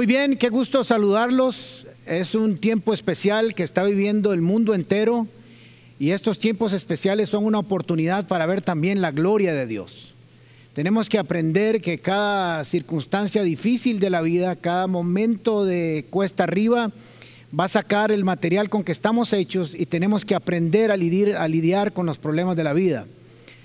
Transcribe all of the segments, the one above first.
Muy bien, qué gusto saludarlos. Es un tiempo especial que está viviendo el mundo entero y estos tiempos especiales son una oportunidad para ver también la gloria de Dios. Tenemos que aprender que cada circunstancia difícil de la vida, cada momento de cuesta arriba, va a sacar el material con que estamos hechos y tenemos que aprender a lidiar, a lidiar con los problemas de la vida.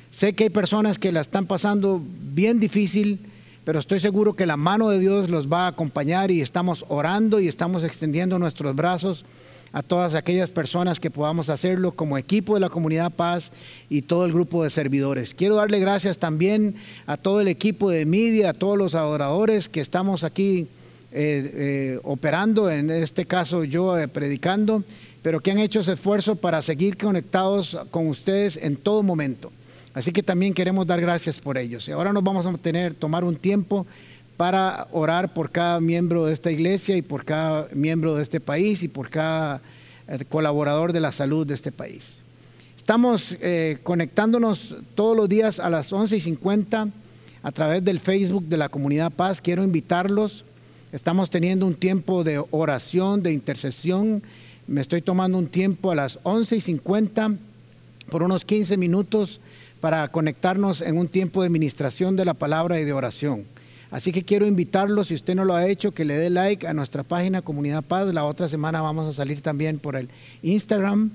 Sé que hay personas que la están pasando bien difícil, pero estoy seguro que la mano de Dios los va a acompañar y estamos orando y estamos extendiendo nuestros brazos a todas aquellas personas que podamos hacerlo como equipo de la comunidad Paz y todo el grupo de servidores. Quiero darle gracias también a todo el equipo de media, a todos los adoradores que estamos aquí eh, eh, operando, en este caso yo eh, predicando, pero que han hecho ese esfuerzo para seguir conectados con ustedes en todo momento. Así que también queremos dar gracias por ellos. Y ahora nos vamos a tener, tomar un tiempo para orar por cada miembro de esta iglesia y por cada miembro de este país y por cada eh, colaborador de la salud de este país. Estamos eh, conectándonos todos los días a las 11 y 50 a través del Facebook de la Comunidad Paz. Quiero invitarlos. Estamos teniendo un tiempo de oración, de intercesión. Me estoy tomando un tiempo a las 11 y 50 por unos 15 minutos para conectarnos en un tiempo de ministración de la palabra y de oración. Así que quiero invitarlo, si usted no lo ha hecho, que le dé like a nuestra página Comunidad Paz. La otra semana vamos a salir también por el Instagram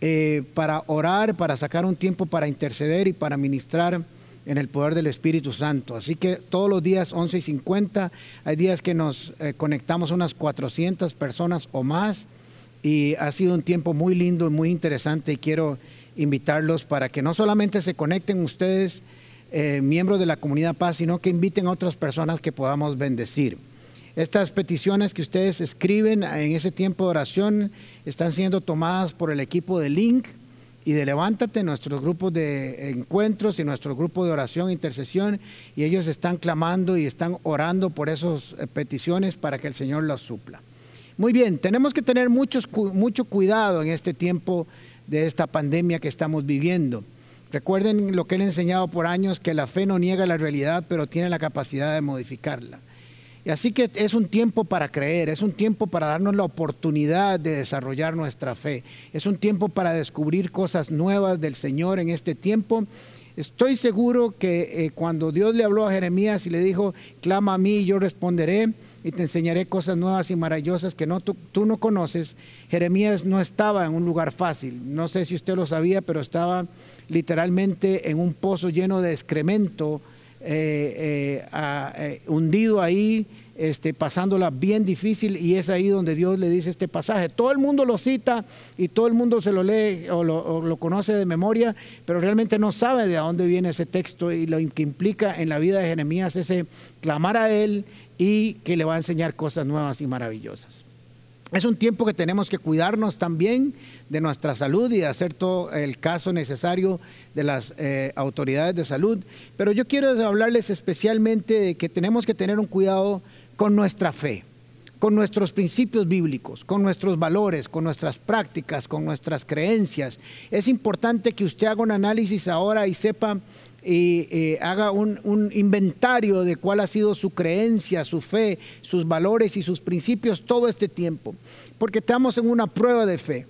eh, para orar, para sacar un tiempo para interceder y para ministrar en el poder del Espíritu Santo. Así que todos los días 11 y 50, hay días que nos eh, conectamos unas 400 personas o más y ha sido un tiempo muy lindo y muy interesante y quiero invitarlos para que no solamente se conecten ustedes, eh, miembros de la comunidad paz, sino que inviten a otras personas que podamos bendecir. Estas peticiones que ustedes escriben en ese tiempo de oración están siendo tomadas por el equipo de Link y de Levántate, nuestros grupos de encuentros y nuestro grupo de oración e intercesión, y ellos están clamando y están orando por esas eh, peticiones para que el Señor las supla. Muy bien, tenemos que tener mucho cuidado en este tiempo de esta pandemia que estamos viviendo. Recuerden lo que he enseñado por años, que la fe no niega la realidad, pero tiene la capacidad de modificarla. Y así que es un tiempo para creer, es un tiempo para darnos la oportunidad de desarrollar nuestra fe, es un tiempo para descubrir cosas nuevas del Señor en este tiempo. Estoy seguro que eh, cuando Dios le habló a Jeremías y le dijo, clama a mí yo responderé, y te enseñaré cosas nuevas y maravillosas que no, tú, no conoces. Jeremías no estaba en un lugar fácil. No sé si usted lo sabía, pero estaba literalmente en un pozo lleno de excremento, eh, eh, hundido ahí, este, pasándola bien difícil y es ahí donde Dios le dice este pasaje. Todo el mundo lo cita y todo el mundo se lo lee o lo, conoce de memoria, pero realmente no sabe de dónde viene ese texto y lo que implica en la vida de Jeremías ese clamar a Él y que le va a enseñar cosas nuevas y maravillosas. Es un tiempo que tenemos que cuidarnos también de nuestra salud y hacer todo el caso necesario de las eh, autoridades de salud. Pero yo quiero hablarles especialmente de que tenemos que tener un cuidado con nuestra fe, con nuestros principios bíblicos, con nuestros valores, con nuestras prácticas, con nuestras creencias. Es importante que usted haga un análisis ahora y sepa y eh, haga un, inventario de cuál ha sido su creencia, su fe, sus valores y sus principios todo este tiempo, porque estamos en una prueba de fe.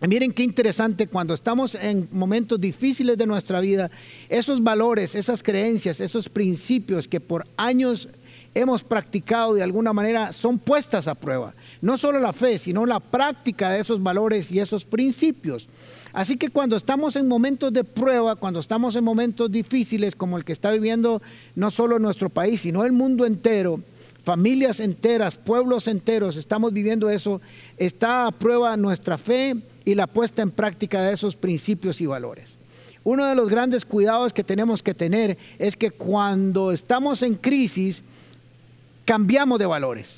Miren qué interesante cuando estamos en momentos difíciles de nuestra vida, esos valores, esas creencias, esos principios que por años hemos practicado de alguna manera son puestas a prueba. No solo la fe, sino la práctica de esos valores y esos principios. Así que cuando estamos en momentos de prueba, cuando estamos en momentos difíciles como el que está viviendo no solo nuestro país, sino el mundo entero, familias enteras, pueblos enteros, estamos viviendo eso, está a prueba nuestra fe y la puesta en práctica de esos principios y valores. Uno de los grandes cuidados que tenemos que tener es que cuando estamos en crisis, cambiamos de valores,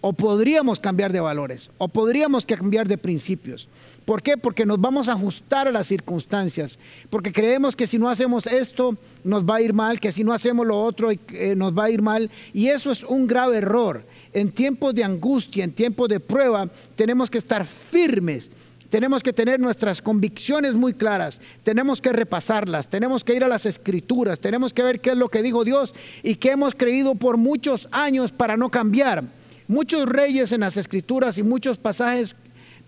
o podríamos cambiar de valores, o podríamos cambiar de principios. ¿Por qué? Porque nos vamos a ajustar a las circunstancias, porque creemos que si no hacemos esto nos va a ir mal, que si no hacemos lo otro eh, nos va a ir mal, y eso es un grave error. En tiempos de angustia, en tiempos de prueba, tenemos que estar firmes. Tenemos que tener nuestras convicciones muy claras, tenemos que repasarlas, tenemos que ir a las escrituras, tenemos que ver qué es lo que dijo Dios y qué hemos creído por muchos años para no cambiar. Muchos reyes en las escrituras y muchos pasajes,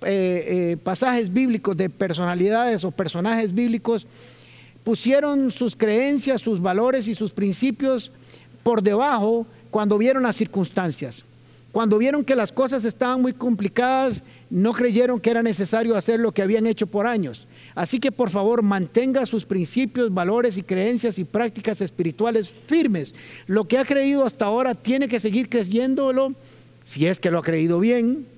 eh, eh, pasajes bíblicos de personalidades o personajes bíblicos pusieron sus creencias, sus valores y sus principios por debajo cuando vieron las circunstancias. Cuando vieron que las cosas estaban muy complicadas, no creyeron que era necesario hacer lo que habían hecho por años. Así que por favor mantenga sus principios, valores y creencias y prácticas espirituales firmes. Lo que ha creído hasta ahora tiene que seguir creyéndolo, si es que lo ha creído bien,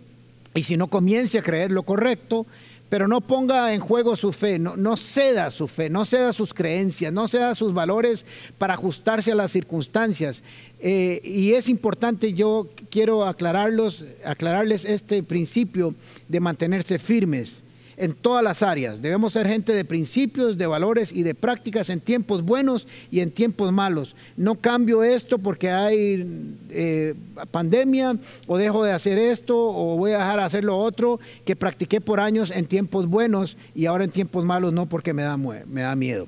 y si no comience a creer lo correcto, pero no ponga en juego su fe, no, ceda su fe, no ceda sus creencias, no ceda sus valores para ajustarse a las circunstancias. Eh, y es importante, yo quiero aclararlos, aclararles este principio de mantenerse firmes en todas las áreas. Debemos ser gente de principios, de valores y de prácticas en tiempos buenos y en tiempos malos. No cambio esto porque hay eh, pandemia o dejo de hacer esto o voy a dejar de hacer lo otro que practiqué por años en tiempos buenos y ahora en tiempos malos no porque me da, me da miedo.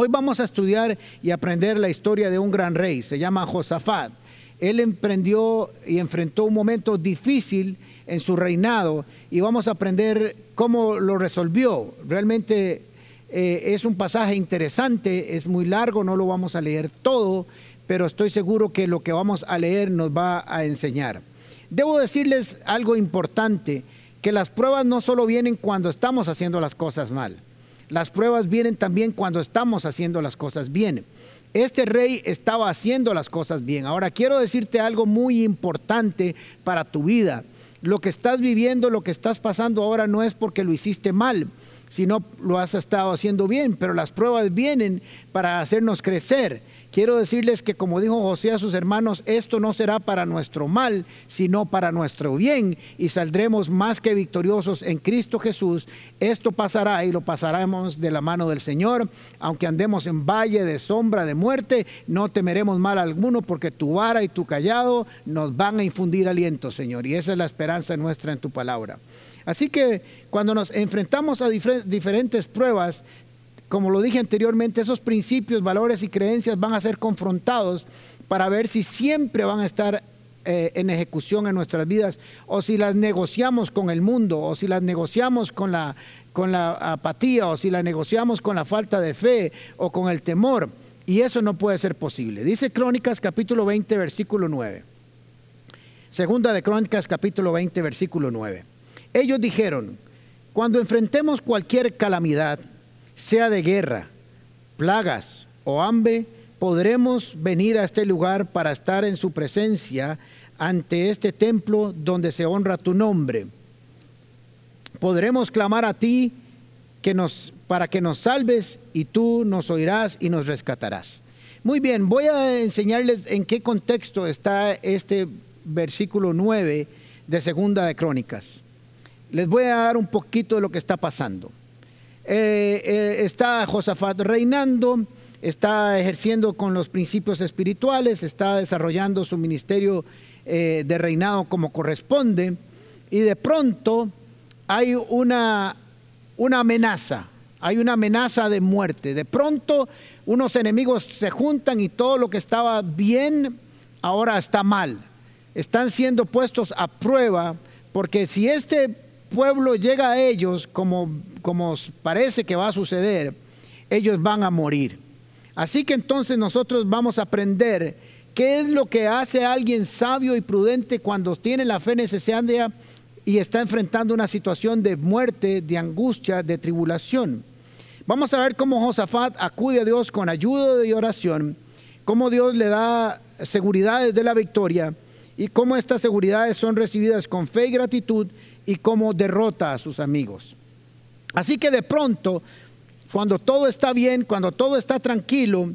Hoy vamos a estudiar y aprender la historia de un gran rey, se llama Josafat. Él emprendió y enfrentó un momento difícil en su reinado y vamos a aprender cómo lo resolvió. Realmente eh, es un pasaje interesante, es muy largo, no lo vamos a leer todo, pero estoy seguro que lo que vamos a leer nos va a enseñar. Debo decirles algo importante, que las pruebas no solo vienen cuando estamos haciendo las cosas mal, las pruebas vienen también cuando estamos haciendo las cosas bien. Este rey estaba haciendo las cosas bien. Ahora quiero decirte algo muy importante para tu vida. Lo que estás viviendo, lo que estás pasando ahora no es porque lo hiciste mal, sino lo has estado haciendo bien, pero las pruebas vienen para hacernos crecer. Quiero decirles que como dijo José a sus hermanos, esto no será para nuestro mal, sino para nuestro bien, y saldremos más que victoriosos en Cristo Jesús. Esto pasará y lo pasaremos de la mano del Señor, aunque andemos en valle de sombra de muerte, no temeremos mal alguno, porque tu vara y tu callado nos van a infundir aliento, Señor, y esa es la esperanza nuestra en tu palabra. Así que cuando nos enfrentamos a diferentes pruebas, como lo dije anteriormente, esos principios, valores y creencias van a ser confrontados para ver si siempre van a estar eh, en ejecución en nuestras vidas o si las negociamos con el mundo o si las negociamos con la, con la apatía o si las negociamos con la falta de fe o con el temor. Y eso no puede ser posible. Dice Crónicas capítulo 20 versículo 9. Segunda de Crónicas capítulo 20 versículo 9. Ellos dijeron, cuando enfrentemos cualquier calamidad, sea de guerra, plagas o hambre, podremos venir a este lugar para estar en su presencia ante este templo donde se honra tu nombre. Podremos clamar a ti que nos, para que nos salves y tú nos oirás y nos rescatarás. Muy bien, voy a enseñarles en qué contexto está este versículo 9 de Segunda de Crónicas. Les voy a dar un poquito de lo que está pasando. Eh, eh, está Josafat reinando, está ejerciendo con los principios espirituales, está desarrollando su ministerio eh, de reinado como corresponde, y de pronto hay una, una amenaza, hay una amenaza de muerte. De pronto unos enemigos se juntan y todo lo que estaba bien ahora está mal. Están siendo puestos a prueba porque si este pueblo llega a ellos, como, como parece que va a suceder, ellos van a morir. Así que entonces nosotros vamos a aprender qué es lo que hace alguien sabio y prudente cuando tiene la fe necesaria y está enfrentando una situación de muerte, de angustia, de tribulación. Vamos a ver cómo Josafat acude a Dios con ayuda y oración, cómo Dios le da seguridades de la victoria y cómo estas seguridades son recibidas con fe y gratitud y cómo derrota a sus amigos. Así que de pronto, cuando todo está bien, cuando todo está tranquilo,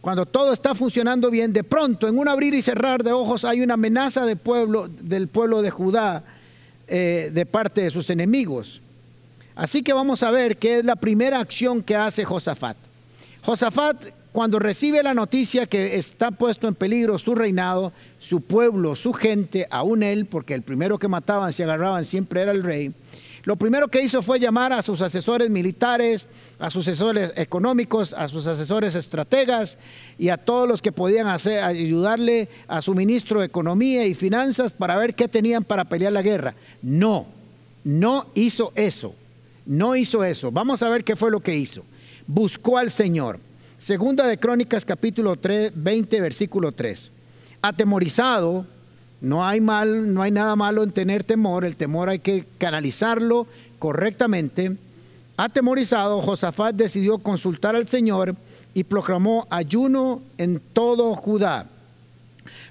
cuando todo está funcionando bien, de pronto, en un abrir y cerrar de ojos, hay una amenaza del pueblo, del pueblo de Judá eh, de parte de sus enemigos. Así que vamos a ver qué es la primera acción que hace Josafat. Josafat cuando recibe la noticia que está puesto en peligro su reinado, su pueblo, su gente, aún él, porque el primero que mataban, se agarraban, siempre era el rey, Lo primero que hizo fue llamar a sus asesores militares, a sus asesores económicos, a sus asesores estrategas y a todos los que podían ayudarle a su ministro de Economía y Finanzas para ver qué tenían para pelear la guerra. No, no hizo eso. No hizo eso. Vamos a ver qué fue lo que hizo. Buscó al Señor. Segunda de Crónicas capítulo 3, 20 versículo 3. Atemorizado, no hay mal, no hay nada malo en tener temor, el temor hay que canalizarlo correctamente. Atemorizado, Josafat decidió consultar al Señor y proclamó ayuno en todo Judá.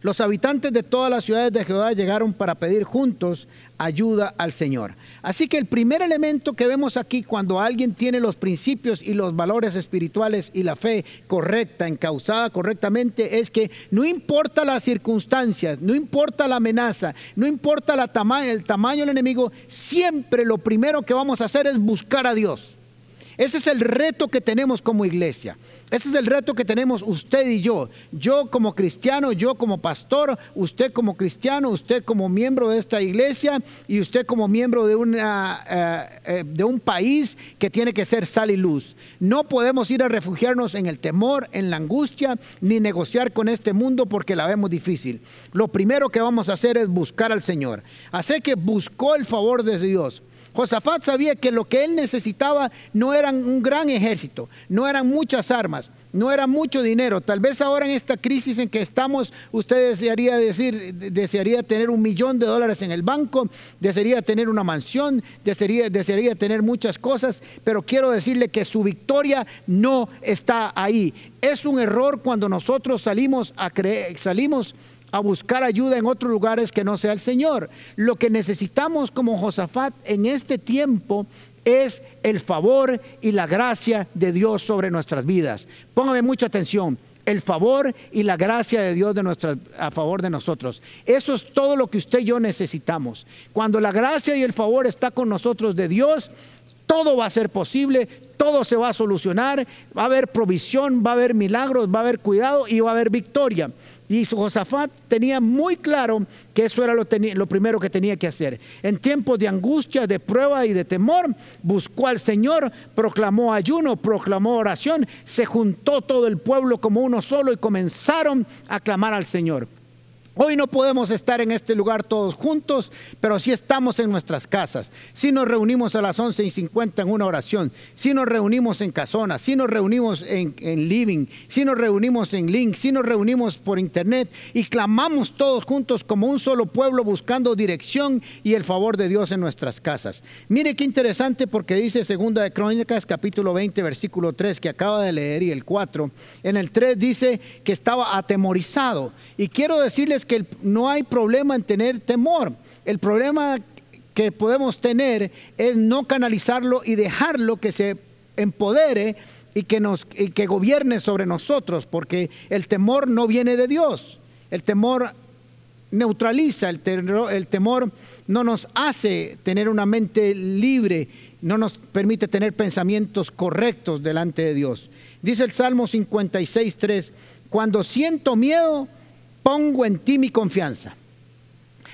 Los habitantes de todas las ciudades de Judá llegaron para pedir juntos ayuda al Señor. Así que el primer elemento que vemos aquí cuando alguien tiene los principios y los valores espirituales y la fe correcta, encausada correctamente, es que no importa las circunstancias, no importa la amenaza, no importa el tamaño del enemigo, siempre lo primero que vamos a hacer es buscar a Dios. Ese es el reto que tenemos como iglesia. Ese es el reto que tenemos usted y yo. Yo como cristiano, yo como pastor, usted como cristiano, usted como miembro de esta iglesia y usted como miembro de, una, eh, eh, de un país que tiene que ser sal y luz. No podemos ir a refugiarnos en el temor, en la angustia, ni negociar con este mundo porque la vemos difícil. Lo primero que vamos a hacer es buscar al Señor. Así que buscó el favor de Dios. Josafat sabía que lo que él necesitaba no eran un gran ejército, no eran muchas armas, no era mucho dinero. Tal vez ahora en esta crisis en que estamos, usted desearía decir, desearía tener un millón de dólares en el banco, desearía tener una mansión, desearía, desearía tener muchas cosas, pero quiero decirle que su victoria no está ahí. Es un error cuando nosotros salimos a creer, salimos a buscar ayuda en otros lugares que no sea el Señor. Lo que necesitamos como Josafat en este tiempo es el favor y la gracia de Dios sobre nuestras vidas. Póngame mucha atención. El favor y la gracia de Dios de a favor de nosotros. Eso es todo lo que usted y yo necesitamos. Cuando la gracia y el favor está con nosotros de Dios, todo va a ser posible, todo se va a solucionar, va a haber provisión, va a haber milagros, va a haber cuidado y va a haber victoria. Y Josafat tenía muy claro que eso era lo, primero que tenía que hacer. En tiempos de angustia, de prueba y de temor, buscó al Señor, proclamó ayuno, proclamó oración, se juntó todo el pueblo como uno solo y comenzaron a clamar al Señor. Hoy no podemos estar en este lugar todos juntos, pero sí estamos en nuestras casas. Si nos reunimos a las 11 y 50 en una oración, si nos reunimos en casona, si nos reunimos en, living, si nos reunimos en link, si nos reunimos por internet y clamamos todos juntos como un solo pueblo buscando dirección y el favor de Dios en nuestras casas. Mire qué interesante porque dice segunda de Crónicas capítulo 20 versículo 3 que acaba de leer y el 4. En el 3 dice que estaba atemorizado y quiero decirles que no hay problema en tener temor. El problema que podemos tener es no canalizarlo y dejarlo que se empodere y que, nos, y que gobierne sobre nosotros, porque el temor no viene de Dios. El temor neutraliza, el, el temor no nos hace tener una mente libre, no nos permite tener pensamientos correctos delante de Dios. Dice el Salmo 56, 3, cuando siento miedo, pongo en ti mi confianza.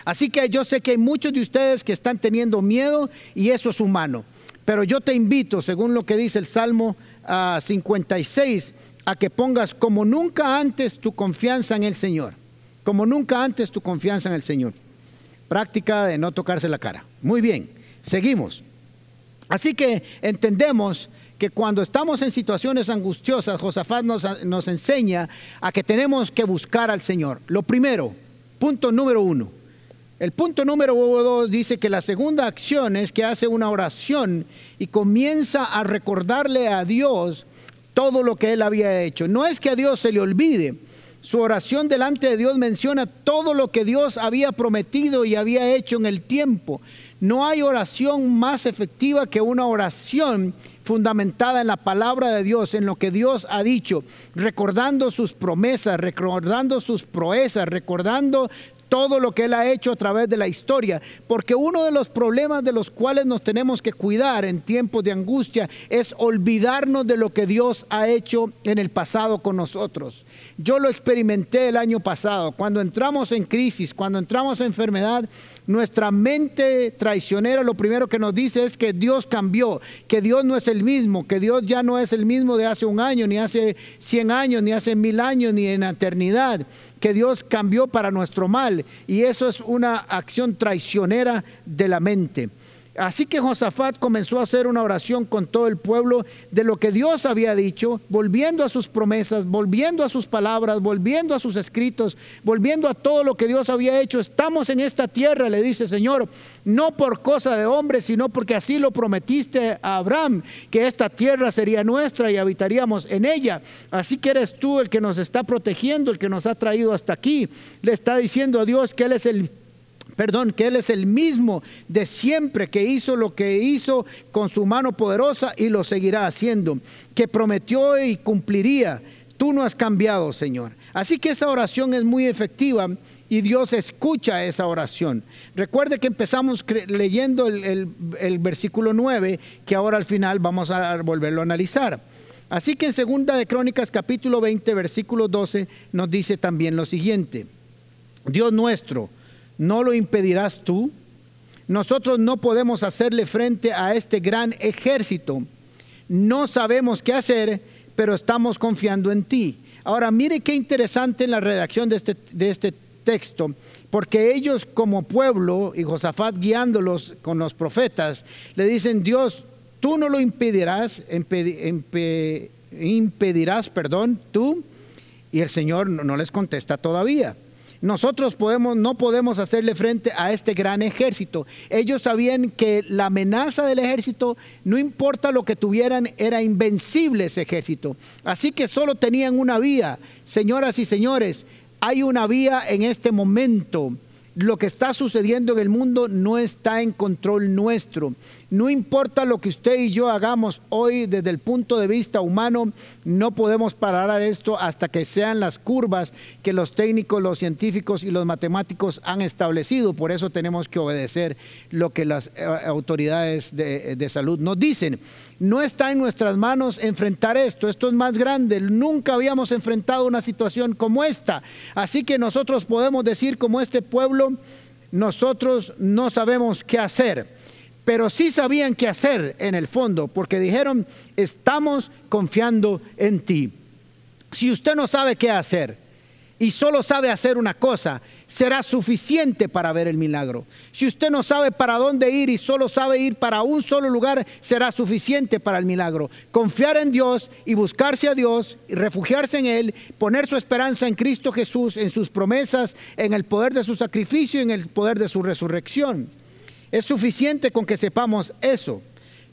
Así que yo sé que hay muchos de ustedes que están teniendo miedo y eso es humano. Pero yo te invito, según lo que dice el Salmo 56, ah, a que pongas como nunca antes tu confianza en el Señor. Como nunca antes tu confianza en el Señor. Práctica de no tocarse la cara. Muy bien, seguimos. Así que entendemos que cuando estamos en situaciones angustiosas, Josafat nos, nos enseña a que tenemos que buscar al Señor. Lo primero, punto número uno. El punto número dos dice que la segunda acción es que hace una oración y comienza a recordarle a Dios todo lo que él había hecho. No es que a Dios se le olvide. Su oración delante de Dios menciona todo lo que Dios había prometido y había hecho en el tiempo. No hay oración más efectiva que una oración fundamentada en la palabra de Dios, en lo que Dios ha dicho, recordando sus promesas, recordando sus proezas, recordando todo lo que Él ha hecho a través de la historia, porque uno de los problemas de los cuales nos tenemos que cuidar en tiempos de angustia es olvidarnos de lo que Dios ha hecho en el pasado con nosotros. Yo lo experimenté el año pasado, cuando entramos en crisis, cuando entramos en enfermedad, nuestra mente traicionera lo primero que nos dice es que Dios cambió, que Dios no es el mismo, que Dios ya no es el mismo de hace un año, ni hace cien años, ni hace mil años, ni en eternidad que Dios cambió para nuestro mal. Y eso es una acción traicionera de la mente. Así que Josafat comenzó a hacer una oración con todo el pueblo de lo que Dios había dicho, volviendo a sus promesas, volviendo a sus palabras, volviendo a sus escritos, volviendo a todo lo que Dios había hecho. Estamos en esta tierra, le dice Señor, no por cosa de hombre, sino porque así lo prometiste a Abraham, que esta tierra sería nuestra y habitaríamos en ella. Así que eres tú el que nos está protegiendo, el que nos ha traído hasta aquí. Le está diciendo a Dios que Él es el perdón, que Él es el mismo de siempre, que hizo lo que hizo con su mano poderosa y lo seguirá haciendo, que prometió y cumpliría. Tú no has cambiado, Señor. Así que esa oración es muy efectiva y Dios escucha esa oración. Recuerde que empezamos leyendo el, versículo 9, que ahora al final vamos a volverlo a analizar. Así que en Segunda de Crónicas capítulo 20, versículo 12 nos dice también lo siguiente. Dios nuestro, ¿no lo impedirás tú? Nosotros no podemos hacerle frente a este gran ejército. No sabemos qué hacer, pero estamos confiando en ti. Ahora, mire qué interesante la redacción de este, de este texto, porque ellos como pueblo, y Josafat guiándolos con los profetas, le dicen, Dios, tú no lo impedirás, impedirás, perdón, tú. Y el Señor no les contesta todavía. Nosotros podemos, no podemos hacerle frente a este gran ejército. Ellos sabían que la amenaza del ejército, no importa lo que tuvieran, era invencible ese ejército. Así que solo tenían una vía. Señoras y señores, hay una vía en este momento lo que está sucediendo en el mundo no está en control nuestro. No importa lo que usted y yo hagamos hoy desde el punto de vista humano, no podemos parar esto hasta que sean las curvas que los técnicos, los científicos y los matemáticos han establecido. Por eso tenemos que obedecer lo que las eh, autoridades de, de salud nos dicen. No está en nuestras manos enfrentar esto. Esto es más grande. Nunca habíamos enfrentado una situación como esta. Así que nosotros podemos decir como este pueblo, nosotros no sabemos qué hacer. Pero sí sabían qué hacer en el fondo, porque dijeron, estamos confiando en ti. Si usted no sabe qué hacer, y solo sabe hacer una cosa, será suficiente para ver el milagro. Si usted no sabe para dónde ir y solo sabe ir para un solo lugar, será suficiente para el milagro. Confiar en Dios y buscarse a Dios y refugiarse en Él, poner su esperanza en Cristo Jesús, en sus promesas, en el poder de su sacrificio y en el poder de su resurrección. Es suficiente con que sepamos eso.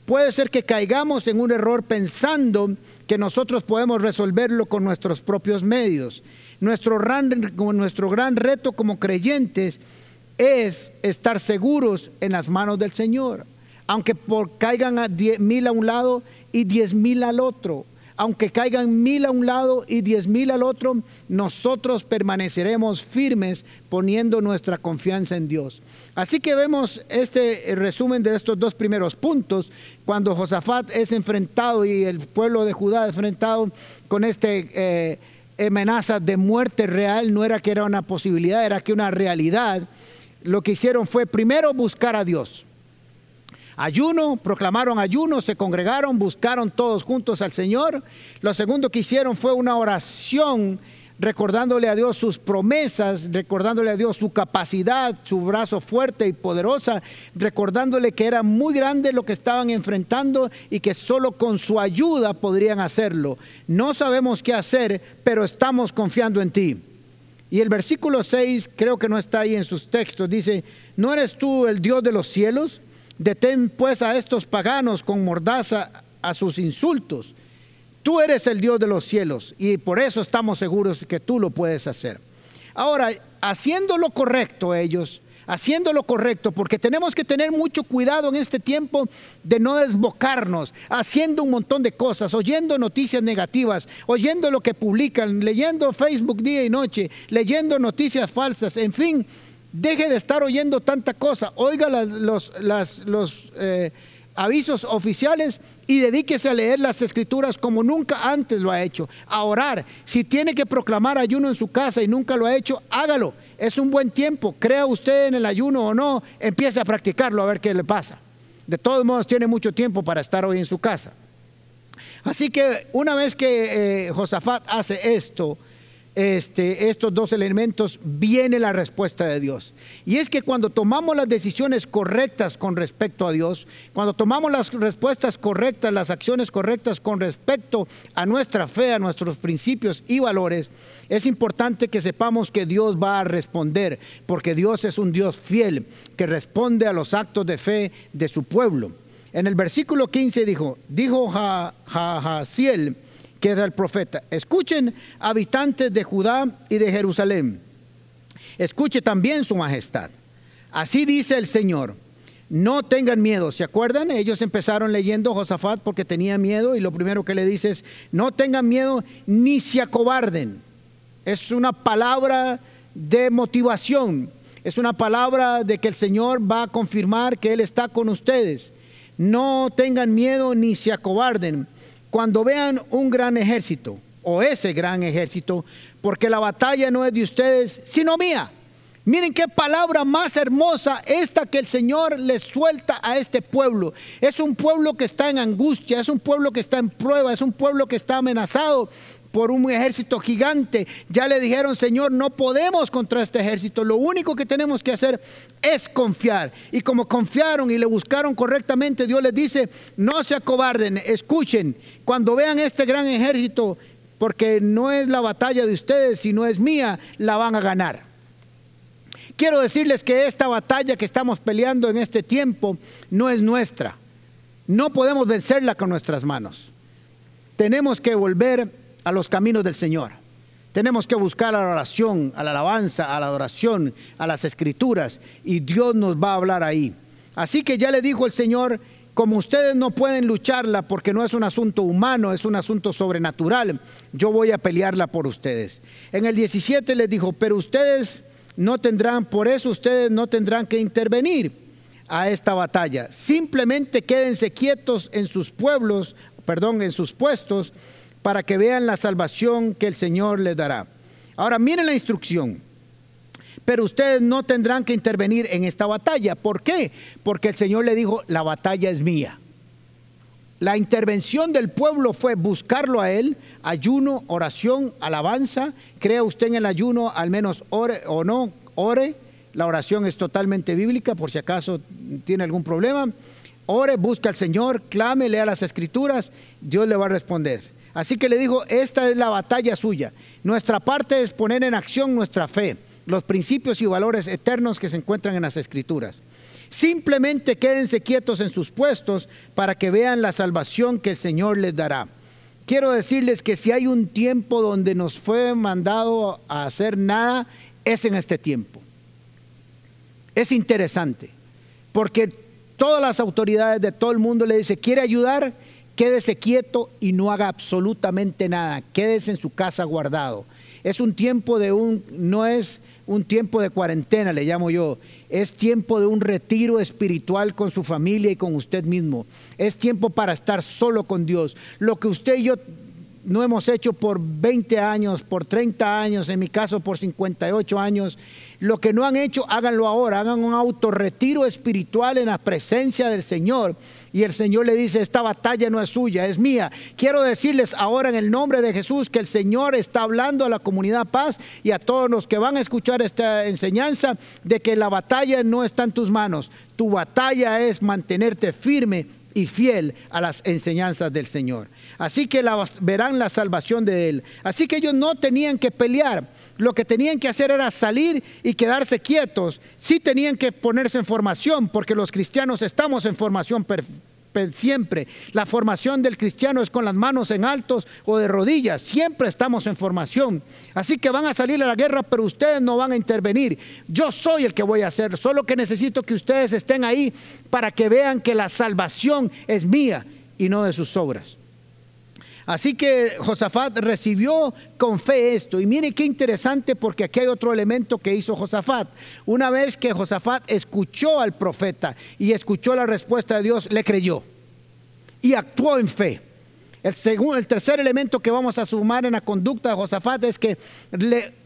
Puede ser que caigamos en un error pensando que nosotros podemos resolverlo con nuestros propios medios. Nuestro gran, nuestro gran reto como creyentes es estar seguros en las manos del Señor. Aunque por, caigan a diez mil a un lado y diez mil al otro aunque caigan mil a un lado y diez mil al otro, nosotros permaneceremos firmes poniendo nuestra confianza en Dios. Así que vemos este resumen de estos dos primeros puntos, cuando Josafat es enfrentado y el pueblo de Judá es enfrentado con este... Eh, amenaza de muerte real, no era que era una posibilidad, era que una realidad. Lo que hicieron fue primero buscar a Dios. Ayuno, proclamaron ayuno, se congregaron, buscaron todos juntos al Señor. Lo segundo que hicieron fue una oración recordándole a Dios sus promesas, recordándole a Dios su capacidad, su brazo fuerte y poderosa, recordándole que era muy grande lo que estaban enfrentando y que solo con su ayuda podrían hacerlo. No sabemos qué hacer, pero estamos confiando en ti. Y el versículo 6, creo que no está ahí en sus textos, dice, ¿no eres tú el Dios de los cielos? Detén pues a estos paganos con mordaza a sus insultos. Tú eres el Dios de los cielos y por eso estamos seguros que tú lo puedes hacer. Ahora, haciendo lo correcto ellos, haciendo lo correcto, porque tenemos que tener mucho cuidado en este tiempo de no desbocarnos, haciendo un montón de cosas, oyendo noticias negativas, oyendo lo que publican, leyendo Facebook día y noche, leyendo noticias falsas, en fin, deje de estar oyendo tanta cosa, oiga los, los eh, avisos oficiales y dedíquese a leer las escrituras como nunca antes lo ha hecho, a orar. Si tiene que proclamar ayuno en su casa y nunca lo ha hecho, hágalo. Es un buen tiempo. Crea usted en el ayuno o no, empiece a practicarlo a ver qué le pasa. De todos modos, tiene mucho tiempo para estar hoy en su casa. Así que una vez que eh, Josafat hace esto, este, estos dos elementos, viene la respuesta de Dios. Y es que cuando tomamos las decisiones correctas con respecto a Dios, cuando tomamos las respuestas correctas, las acciones correctas con respecto a nuestra fe, a nuestros principios y valores, es importante que sepamos que Dios va a responder, porque Dios es un Dios fiel que responde a los actos de fe de su pueblo. En el versículo 15 dijo, dijo Jaciel, que es el profeta. Escuchen habitantes de Judá y de Jerusalén. Escuche también su majestad. Así dice el Señor. No tengan miedo. ¿Se acuerdan? Ellos empezaron leyendo Josafat porque tenía miedo y lo primero que le dice es, no tengan miedo ni se acobarden. Es una palabra de motivación. Es una palabra de que el Señor va a confirmar que Él está con ustedes. No tengan miedo ni se acobarden cuando vean un gran ejército o ese gran ejército, porque la batalla no es de ustedes, sino mía. Miren qué palabra más hermosa esta que el Señor les suelta a este pueblo. Es un pueblo que está en angustia, es un pueblo que está en prueba, es un pueblo que está amenazado, por un ejército gigante. Ya le dijeron, Señor, no podemos contra este ejército. Lo único que tenemos que hacer es confiar. Y como confiaron y le buscaron correctamente, Dios les dice, no se acobarden, escuchen, cuando vean este gran ejército, porque no es la batalla de ustedes, sino es mía, la van a ganar. Quiero decirles que esta batalla que estamos peleando en este tiempo no es nuestra. No podemos vencerla con nuestras manos. Tenemos que volver a los caminos del Señor. Tenemos que buscar a la oración, a la alabanza, a la adoración, a las escrituras y Dios nos va a hablar ahí. Así que ya le dijo el Señor, como ustedes no pueden lucharla porque no es un asunto humano, es un asunto sobrenatural, yo voy a pelearla por ustedes. En el 17 les dijo, pero ustedes no tendrán, por eso ustedes no tendrán que intervenir a esta batalla. Simplemente quédense quietos en sus pueblos, perdón, en sus puestos para que vean la salvación que el Señor les dará. Ahora miren la instrucción. Pero ustedes no tendrán que intervenir en esta batalla. ¿Por qué? Porque el Señor le dijo, la batalla es mía. La intervención del pueblo fue buscarlo a Él, ayuno, oración, alabanza. Crea usted en el ayuno, al menos ore o no, ore. La oración es totalmente bíblica, por si acaso tiene algún problema. Ore, busca al Señor, clame, lea las escrituras, Dios le va a responder. Así que le dijo, esta es la batalla suya. Nuestra parte es poner en acción nuestra fe, los principios y valores eternos que se encuentran en las escrituras. Simplemente quédense quietos en sus puestos para que vean la salvación que el Señor les dará. Quiero decirles que si hay un tiempo donde nos fue mandado a hacer nada, es en este tiempo. Es interesante, porque todas las autoridades de todo el mundo le dicen, ¿quiere ayudar? quédese quieto y no haga absolutamente nada, quédese en su casa guardado. Es un tiempo de un, no es un tiempo de cuarentena, le llamo yo, es tiempo de un retiro espiritual con su familia y con usted mismo. Es tiempo para estar solo con Dios. Lo que usted y yo no hemos hecho por 20 años, por 30 años, en mi caso por 58 años. Lo que no han hecho, háganlo ahora, hagan un autorretiro espiritual en la presencia del Señor. Y el Señor le dice, esta batalla no es suya, es mía. Quiero decirles ahora en el nombre de Jesús que el Señor está hablando a la comunidad paz y a todos los que van a escuchar esta enseñanza de que la batalla no está en tus manos. Tu batalla es mantenerte firme y fiel a las enseñanzas del Señor. Así que verán la salvación de Él. Así que ellos no tenían que pelear. Lo que tenían que hacer era salir y quedarse quietos. Sí tenían que ponerse en formación, porque los cristianos estamos en formación siempre. La formación del cristiano es con las manos en altos o de rodillas. Siempre estamos en formación. Así que van a salir a la guerra, pero ustedes no van a intervenir. Yo soy el que voy a hacer. Solo que necesito que ustedes estén ahí para que vean que la salvación es mía y no de sus obras. Así que Josafat recibió con fe esto. Y mire qué interesante porque aquí hay otro elemento que hizo Josafat. Una vez que Josafat escuchó al profeta y escuchó la respuesta de Dios, le creyó y actuó en fe. El, segundo, el tercer elemento que vamos a sumar en la conducta de Josafat es que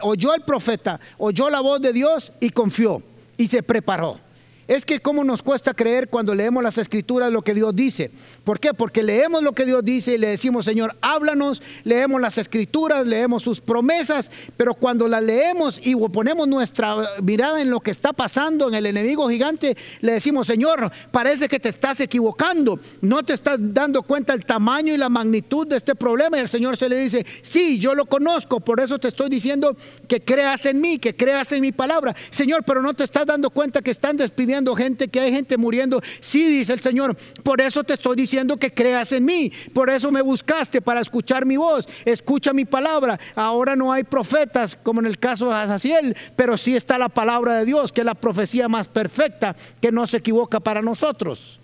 oyó al profeta, oyó la voz de Dios y confió y se preparó. Es que cómo nos cuesta creer cuando leemos las escrituras lo que Dios dice. ¿Por qué? Porque leemos lo que Dios dice y le decimos, Señor, háblanos, leemos las escrituras, leemos sus promesas, pero cuando las leemos y ponemos nuestra mirada en lo que está pasando en el enemigo gigante, le decimos, Señor, parece que te estás equivocando, no te estás dando cuenta el tamaño y la magnitud de este problema. Y el Señor se le dice, sí, yo lo conozco, por eso te estoy diciendo que creas en mí, que creas en mi palabra. Señor, pero no te estás dando cuenta que están despidiendo gente, que hay gente muriendo. Sí, dice el Señor, por eso te estoy diciendo que creas en mí. Por eso me buscaste para escuchar mi voz. Escucha mi palabra. Ahora no hay profetas como en el caso de Hazaziel, pero sí está la palabra de Dios, que es la profecía más perfecta, que no se equivoca para nosotros.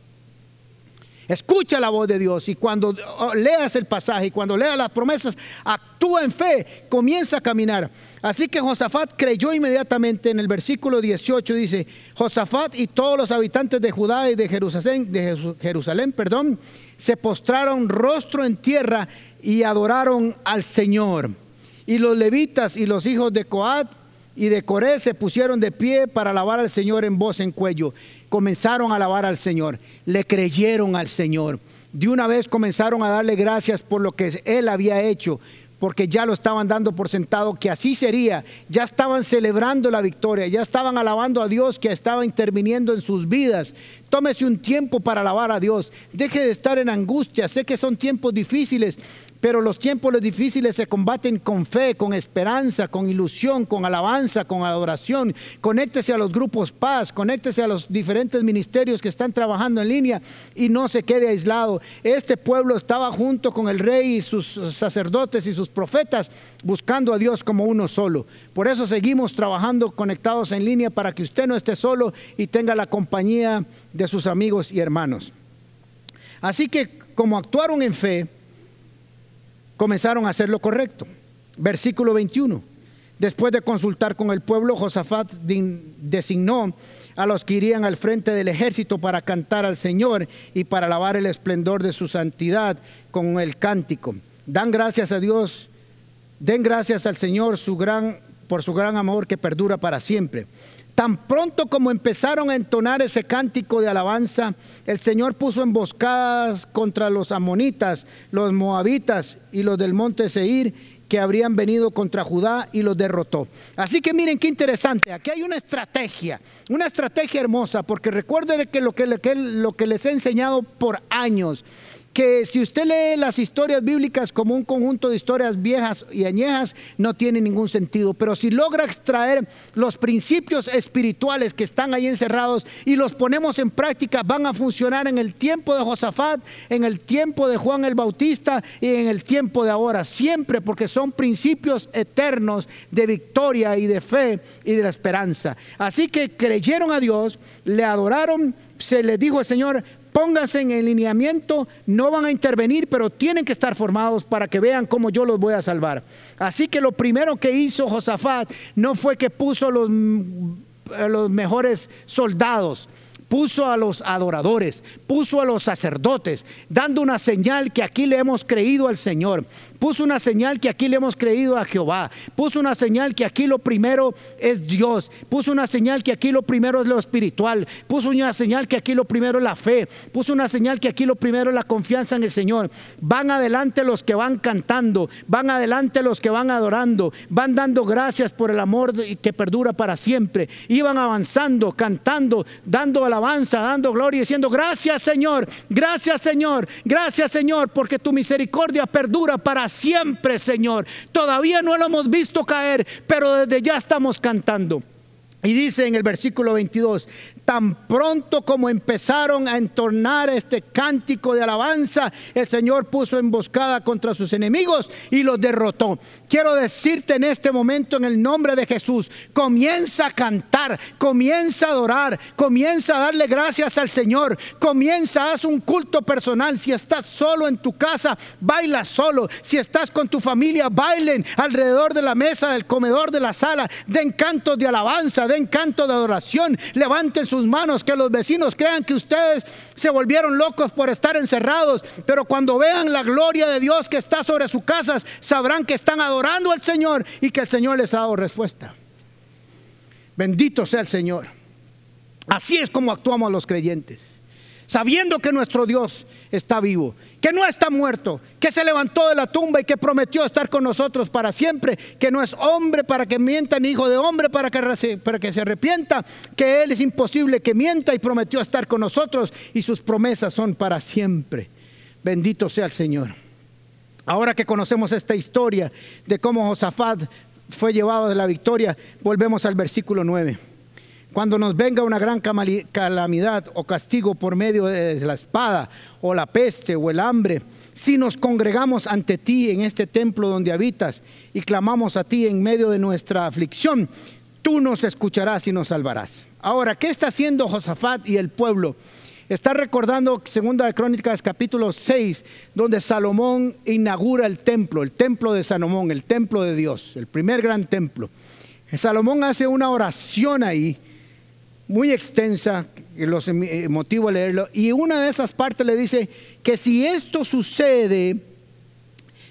Escucha la voz de Dios y cuando oh, leas el pasaje y cuando leas las promesas, actúa en fe, comienza a caminar. Así que Josafat creyó inmediatamente en el versículo 18 dice, Josafat y todos los habitantes de Judá y de Jerusalén, perdón, se postraron rostro en tierra y adoraron al Señor. Y los levitas y los hijos de Coat y de Coré se pusieron de pie para alabar al Señor en voz en cuello. Comenzaron a alabar al Señor, le creyeron al Señor. De una vez comenzaron a darle gracias por lo que Él había hecho, porque ya lo estaban dando por sentado que así sería. Ya estaban celebrando la victoria, ya estaban alabando a Dios que estaba interviniendo en sus vidas. Tómese un tiempo para alabar a Dios. Deje de estar en angustia. Sé que son tiempos difíciles, pero los tiempos difíciles se combaten con fe, con esperanza, con ilusión, con alabanza, con adoración. Conéctese a los grupos paz, conéctese a los diferentes ministerios que están trabajando en línea y no se quede aislado. Este pueblo estaba junto con el rey y sus sacerdotes y sus profetas buscando a Dios como uno solo. Por eso seguimos trabajando conectados en línea para que usted no esté solo y tenga la compañía de sus amigos y hermanos. Así que como actuaron en fe, comenzaron a hacer lo correcto. Versículo 21. Después de consultar con el pueblo, Josafat designó a los que irían al frente del ejército para cantar al Señor y para alabar el esplendor de su santidad con el cántico. Dan gracias a Dios, den gracias al Señor su gran, por su gran amor que perdura para siempre. Tan pronto como empezaron a entonar ese cántico de alabanza, el Señor puso emboscadas contra los amonitas, los moabitas y los del monte Seir que habrían venido contra Judá y los derrotó. Así que miren qué interesante, aquí hay una estrategia, una estrategia hermosa, porque recuerden que lo que, lo que les he enseñado por años que si usted lee las historias bíblicas como un conjunto de historias viejas y añejas, no tiene ningún sentido. Pero si logra extraer los principios espirituales que están ahí encerrados y los ponemos en práctica, van a funcionar en el tiempo de Josafat, en el tiempo de Juan el Bautista y en el tiempo de ahora. Siempre porque son principios eternos de victoria y de fe y de la esperanza. Así que creyeron a Dios, le adoraron, se les dijo al Señor, pónganse en el lineamiento, no van a intervenir, pero tienen que estar formados para que vean cómo yo los voy a salvar. Así que lo primero que hizo Josafat no fue que puso los, los mejores soldados, puso a los adoradores, puso a los sacerdotes, dando una señal que aquí le hemos creído al Señor puso una señal que aquí le hemos creído a Jehová, puso una señal que aquí lo primero es Dios, puso una señal que aquí lo primero es lo espiritual, puso una señal que aquí lo primero es la fe, puso una señal que aquí lo primero es la confianza en el Señor. Van adelante los que van cantando, van adelante los que van adorando, van dando gracias por el amor que perdura para siempre. Iban avanzando, cantando, dando alabanza, dando gloria, diciendo gracias Señor, gracias Señor, gracias Señor, porque tu misericordia perdura para siempre, Señor. Todavía no lo hemos visto caer, pero desde ya estamos cantando. Y dice en el versículo 22, tan pronto como empezaron a entornar este cántico de alabanza, el Señor puso emboscada contra sus enemigos y los derrotó. Quiero decirte en este momento en el nombre de Jesús, comienza a cantar, comienza a adorar, comienza a darle gracias al Señor, comienza, haz un culto personal. Si estás solo en tu casa, baila solo. Si estás con tu familia, bailen alrededor de la mesa, del comedor, de la sala. Den cantos de alabanza, den canto de adoración. Levanten sus manos, que los vecinos crean que ustedes se volvieron locos por estar encerrados. Pero cuando vean la gloria de Dios que está sobre sus casas, sabrán que están adorando al Señor y que el Señor les ha dado respuesta. Bendito sea el Señor. Así es como actuamos los creyentes. Sabiendo que nuestro Dios está vivo, que no está muerto, que se levantó de la tumba y que prometió estar con nosotros para siempre, que no es hombre para que mienta, ni hijo de hombre para que, se arrepienta, que Él es imposible que mienta y prometió estar con nosotros y sus promesas son para siempre. Bendito sea el Señor. Ahora que conocemos esta historia de cómo Josafat fue llevado de la victoria, volvemos al versículo 9. Cuando nos venga una gran calamidad o castigo por medio de la espada o la peste o el hambre, si nos congregamos ante ti en este templo donde habitas y clamamos a ti en medio de nuestra aflicción, tú nos escucharás y nos salvarás. Ahora, ¿qué está haciendo Josafat y el pueblo? Está recordando Segunda de Crónicas capítulo 6, donde Salomón inaugura el templo, el templo de Salomón, el templo de Dios, el primer gran templo. Salomón hace una oración ahí muy extensa, los eh, motivo a leerlo, y una de esas partes le dice que si esto sucede,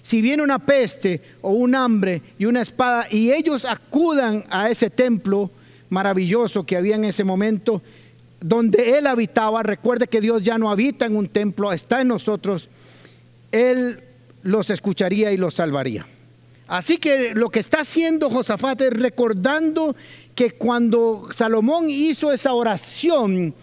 si viene una peste o un hambre y una espada, y ellos acudan a ese templo maravilloso que había en ese momento, donde él habitaba, recuerde que Dios ya no habita en un templo, está en nosotros, él los escucharía y los salvaría. Así que lo que está haciendo Josafat es recordando que cuando Salomón hizo esa oración,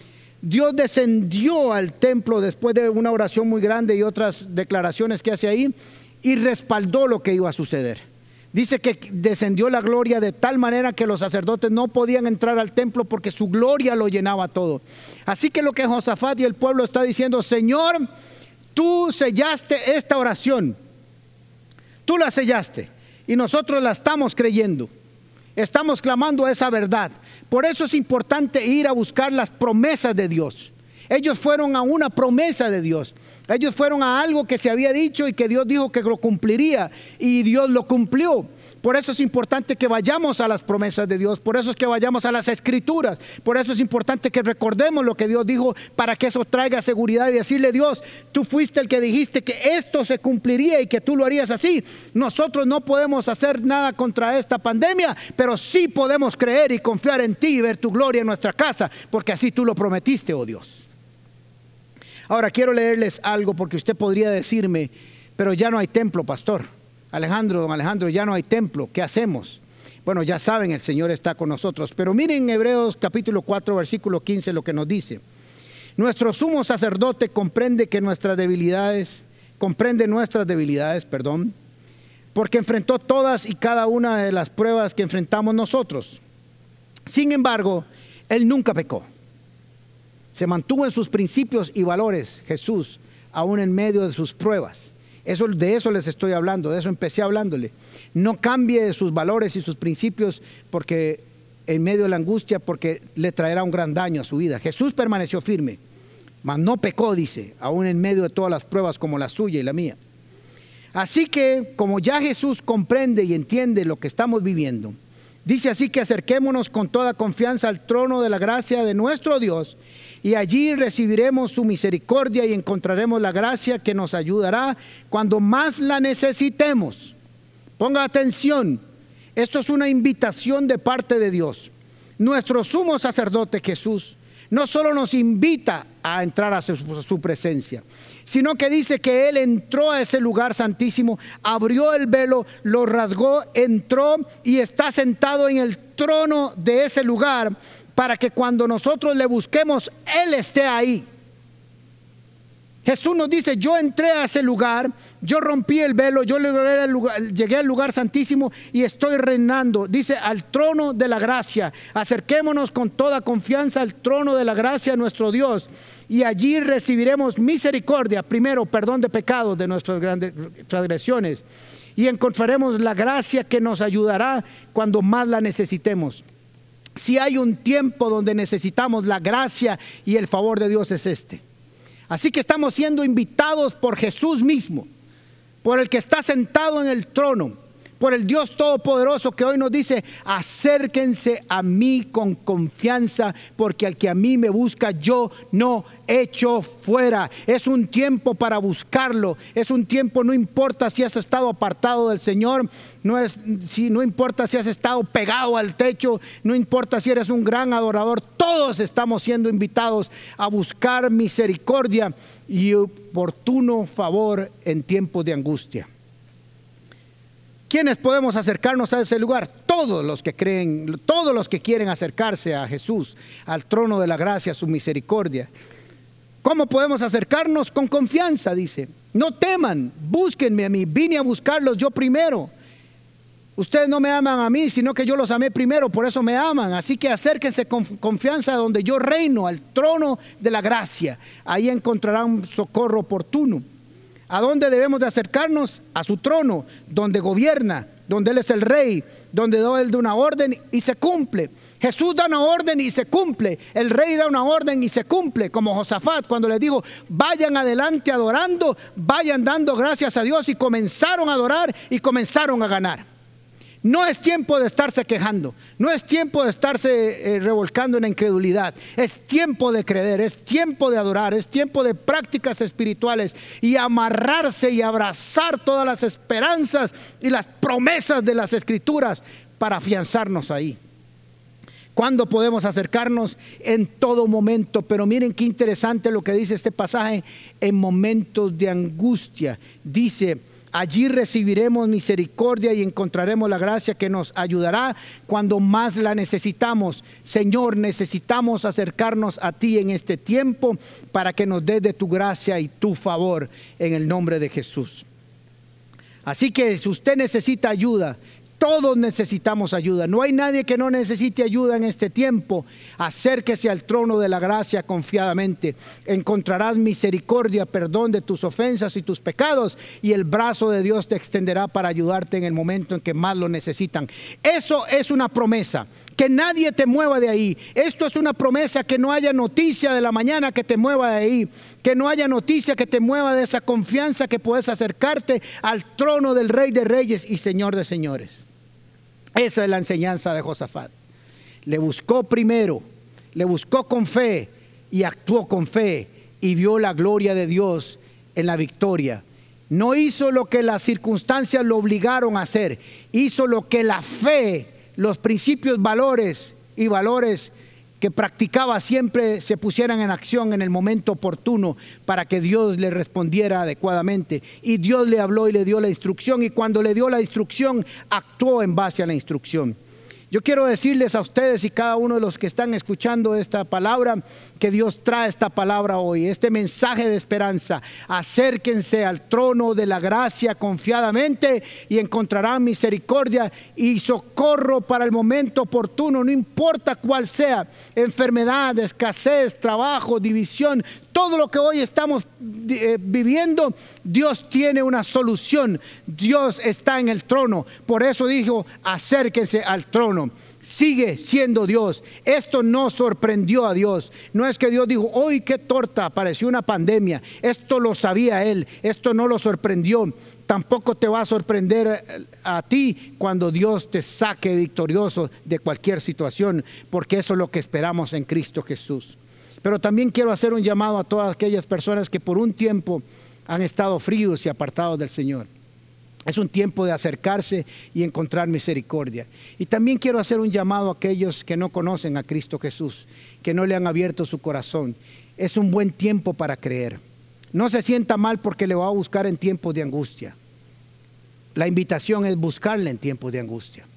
Dios descendió al templo después de una oración muy grande y otras declaraciones que hace ahí y respaldó lo que iba a suceder. Dice que descendió la gloria de tal manera que los sacerdotes no podían entrar al templo porque su gloria lo llenaba todo. Así que lo que Josafat y el pueblo está diciendo, Señor, tú sellaste esta oración. Tú la sellaste y nosotros la estamos creyendo. Estamos clamando a esa verdad. Por eso es importante ir a buscar las promesas de Dios. Ellos fueron a una promesa de Dios. Ellos fueron a algo que se había dicho y que Dios dijo que lo cumpliría. Y Dios lo cumplió. Por eso es importante que vayamos a las promesas de Dios, por eso es que vayamos a las escrituras, por eso es importante que recordemos lo que Dios dijo para que eso traiga seguridad y decirle Dios, tú fuiste el que dijiste que esto se cumpliría y que tú lo harías así. Nosotros no podemos hacer nada contra esta pandemia, pero sí podemos creer y confiar en ti y ver tu gloria en nuestra casa, porque así tú lo prometiste, oh Dios. Ahora quiero leerles algo porque usted podría decirme, pero ya no hay templo, pastor. Alejandro, don Alejandro, ya no hay templo, ¿qué hacemos? Bueno, ya saben, el Señor está con nosotros. Pero miren Hebreos capítulo 4, versículo 15 lo que nos dice. Nuestro sumo sacerdote comprende que nuestras debilidades, comprende nuestras debilidades, perdón, porque enfrentó todas y cada una de las pruebas que enfrentamos nosotros. Sin embargo, Él nunca pecó. Se mantuvo en sus principios y valores, Jesús, aún en medio de sus pruebas. Eso, de eso les estoy hablando, de eso empecé hablándole. No cambie sus valores y sus principios porque en medio de la angustia, porque le traerá un gran daño a su vida. Jesús permaneció firme, mas no pecó, dice, aún en medio de todas las pruebas como la suya y la mía. Así que, como ya Jesús comprende y entiende lo que estamos viviendo, dice así que acerquémonos con toda confianza al trono de la gracia de nuestro Dios y allí recibiremos su misericordia y encontraremos la gracia que nos ayudará cuando más la necesitemos. Ponga atención, esto es una invitación de parte de Dios. Nuestro sumo sacerdote Jesús no solo nos invita a entrar a su, presencia, sino que dice que Él entró a ese lugar santísimo, abrió el velo, lo rasgó, entró y está sentado en el trono de ese lugar para que cuando nosotros le busquemos, Él esté ahí. Jesús nos dice, yo entré a ese lugar, yo rompí el velo, yo llegué al lugar santísimo y estoy reinando. Dice, al trono de la gracia. Acerquémonos con toda confianza al trono de la gracia, nuestro Dios. Y allí recibiremos misericordia, primero, perdón de pecados de nuestras grandes transgresiones. Y encontraremos la gracia que nos ayudará cuando más la necesitemos. Si hay un tiempo donde necesitamos la gracia y el favor de Dios es este. Así que estamos siendo invitados por Jesús mismo, por el que está sentado en el trono por el Dios Todopoderoso que hoy nos dice, acérquense a mí con confianza, porque al que a mí me busca yo no echo fuera. Es un tiempo para buscarlo, es un tiempo, no importa si has estado apartado del Señor, no, si, no importa si has estado pegado al techo, no importa si eres un gran adorador, todos estamos siendo invitados a buscar misericordia y oportuno favor en tiempos de angustia. ¿Quiénes podemos acercarnos a ese lugar? Todos los que creen, todos los que quieren acercarse a Jesús, al trono de la gracia, su misericordia. ¿Cómo podemos acercarnos? Con confianza, dice. No teman, búsquenme a mí, vine a buscarlos yo primero. Ustedes no me aman a mí, sino que yo los amé primero, por eso me aman. Así que acérquense con confianza donde yo reino, al trono de la gracia. Ahí encontrarán socorro oportuno. ¿A dónde debemos de acercarnos? A su trono, donde gobierna, donde Él es el rey, donde Él da una orden y se cumple. Jesús da una orden y se cumple. El rey da una orden y se cumple, como Josafat cuando le dijo, vayan adelante adorando, vayan dando gracias a Dios y comenzaron a adorar y comenzaron a ganar. No es tiempo de estarse quejando, no es tiempo de estarse eh, revolcando en la incredulidad, es tiempo de creer, es tiempo de adorar, es tiempo de prácticas espirituales y amarrarse y abrazar todas las esperanzas y las promesas de las escrituras para afianzarnos ahí. ¿Cuándo podemos acercarnos? En todo momento. Pero miren qué interesante lo que dice este pasaje. En momentos de angustia. Dice, Allí recibiremos misericordia y encontraremos la gracia que nos ayudará cuando más la necesitamos. Señor, necesitamos acercarnos a ti en este tiempo para que nos des de tu gracia y tu favor en el nombre de Jesús. Así que si usted necesita ayuda, todos necesitamos ayuda. No hay nadie que no necesite ayuda en este tiempo. Acérquese al trono de la gracia confiadamente. Encontrarás misericordia, perdón de tus ofensas y tus pecados. Y el brazo de Dios te extenderá para ayudarte en el momento en que más lo necesitan. Eso es una promesa. Que nadie te mueva de ahí. Esto es una promesa que no haya noticia de la mañana que te mueva de ahí. Que no haya noticia que te mueva de esa confianza que puedes acercarte al trono del Rey de Reyes y Señor de Señores. Esa es la enseñanza de Josafat. Le buscó primero, le buscó con fe y actuó con fe y vio la gloria de Dios en la victoria. No hizo lo que las circunstancias lo obligaron a hacer, hizo lo que la fe, los principios, valores y valores que practicaba siempre se pusieran en acción en el momento oportuno para que Dios le respondiera adecuadamente. Y Dios le habló y le dio la instrucción y cuando le dio la instrucción actuó en base a la instrucción. Yo quiero decirles a ustedes y cada uno de los que están escuchando esta palabra que Dios trae esta palabra hoy, este mensaje de esperanza. Acérquense al trono de la gracia confiadamente y encontrarán misericordia y socorro para el momento oportuno, no importa cuál sea, enfermedad, escasez, trabajo, división, todo lo que hoy estamos eh, viviendo, Dios tiene una solución. Dios está en el trono. Por eso dijo, acérquense al trono. Sigue siendo Dios. Esto no sorprendió a Dios. No es que Dios dijo, hoy qué torta, apareció una pandemia. Esto lo sabía Él. Esto no lo sorprendió. Tampoco te va a sorprender eh, a ti cuando Dios te saque victorioso de cualquier situación, porque eso es lo que esperamos en Cristo Jesús. Pero también quiero hacer un llamado a todas aquellas personas que por un tiempo han estado fríos y apartados del Señor. Es un tiempo de acercarse y encontrar misericordia. Y también quiero hacer un llamado a aquellos que no conocen a Cristo Jesús, que no le han abierto su corazón. Es un buen tiempo para creer. No se sienta mal porque le va a buscar en tiempos de angustia. La invitación es buscarle en tiempos de angustia.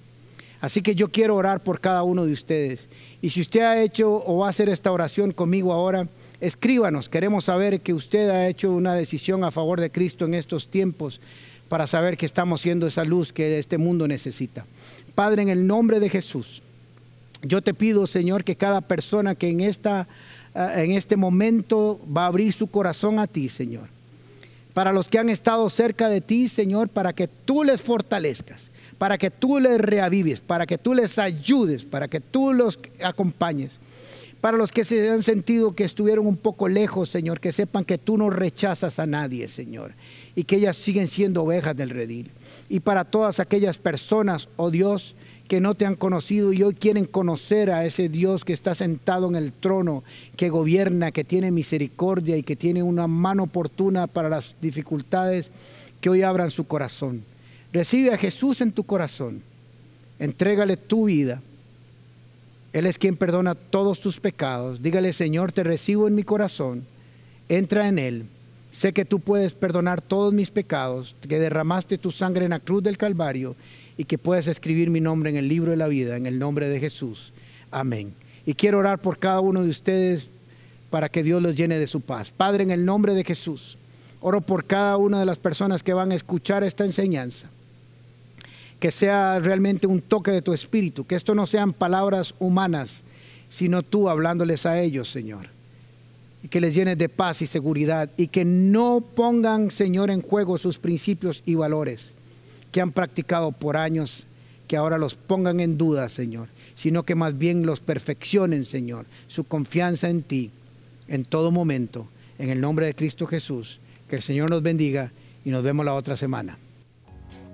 Así que yo quiero orar por cada uno de ustedes. Y si usted ha hecho o va a hacer esta oración conmigo ahora, Escríbanos, queremos saber que usted ha hecho una decisión a favor de Cristo en estos tiempos para saber que estamos siendo esa luz que este mundo necesita. Padre, en el nombre de Jesús, yo te pido, Señor, que cada persona que en, esta, ah, en este momento va a abrir su corazón a ti, Señor. Para los que han estado cerca de ti, Señor, para que tú les fortalezcas para que tú les reavives, para que tú les ayudes, para que tú los acompañes. Para los que se han sentido que estuvieron un poco lejos, Señor, que sepan que tú no rechazas a nadie, Señor, y que ellas siguen siendo ovejas del redil. Y para todas aquellas personas, oh Dios, que no te han conocido y hoy quieren conocer a ese Dios que está sentado en el trono, que gobierna, que tiene misericordia y que tiene una mano oportuna para las dificultades, que hoy abran su corazón Recibe a Jesús en tu corazón. Entrégale tu vida. Él es quien perdona todos tus pecados. Dígale, Señor, te recibo en mi corazón. Entra en Él. Sé que tú puedes perdonar todos mis pecados, que derramaste tu sangre en la cruz del Calvario y que puedes escribir mi nombre en el libro de la vida, en el nombre de Jesús. Amén. Y quiero orar por cada uno de ustedes para que Dios los llene de su paz. Padre, en el nombre de Jesús, oro por cada una de las personas que van a escuchar esta enseñanza que sea realmente un toque de tu espíritu, que esto no sean palabras humanas, sino tú hablándoles a ellos, Señor. Y que les llenes de paz y seguridad y que no pongan, Señor, en juego sus principios y valores que han practicado por años, que ahora los pongan en duda, Señor, sino que más bien los perfeccionen, Señor, su confianza en ti en todo momento. En el nombre de Cristo Jesús, que el Señor nos bendiga y nos vemos la otra semana.